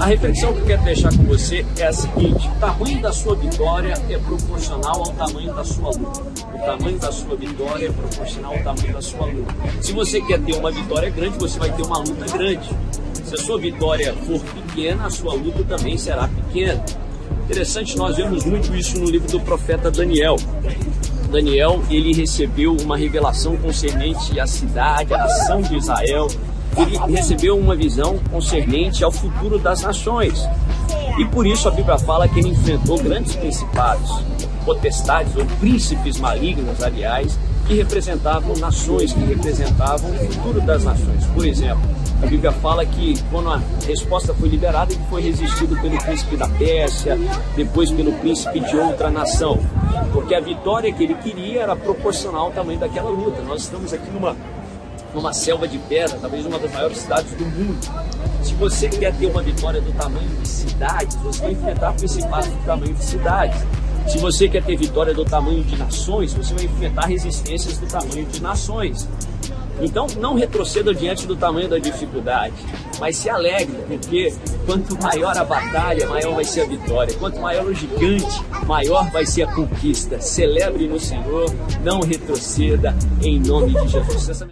A reflexão que eu quero deixar com você é a seguinte: o tamanho da sua vitória é proporcional ao tamanho da sua luta. O tamanho da sua vitória é proporcional ao tamanho da sua luta. Se você quer ter uma vitória grande, você vai ter uma luta grande. Se a sua vitória for pequena, a sua luta também será pequena. Interessante, nós vemos muito isso no livro do profeta Daniel. Daniel, ele recebeu uma revelação concernente à cidade, à nação de Israel. Ele recebeu uma visão concernente ao futuro das nações. E por isso a Bíblia fala que ele enfrentou grandes principados, potestades ou príncipes malignos, aliás, que representavam nações, que representavam o futuro das nações. Por exemplo, a Bíblia fala que quando a resposta foi liberada, ele foi resistido pelo príncipe da Pérsia, depois pelo príncipe de outra nação, porque a vitória que ele queria era proporcional ao tamanho daquela luta. Nós estamos aqui numa numa selva de pedra, talvez uma das maiores cidades do mundo. Se você quer ter uma vitória do tamanho de cidades, você vai enfrentar principados do tamanho de cidades. Se você quer ter vitória do tamanho de nações, você vai enfrentar resistências do tamanho de nações. Então, não retroceda diante do tamanho da dificuldade, mas se alegre, porque quanto maior a batalha, maior vai ser a vitória. Quanto maior o gigante, maior vai ser a conquista. Celebre no Senhor, não retroceda, em nome de Jesus.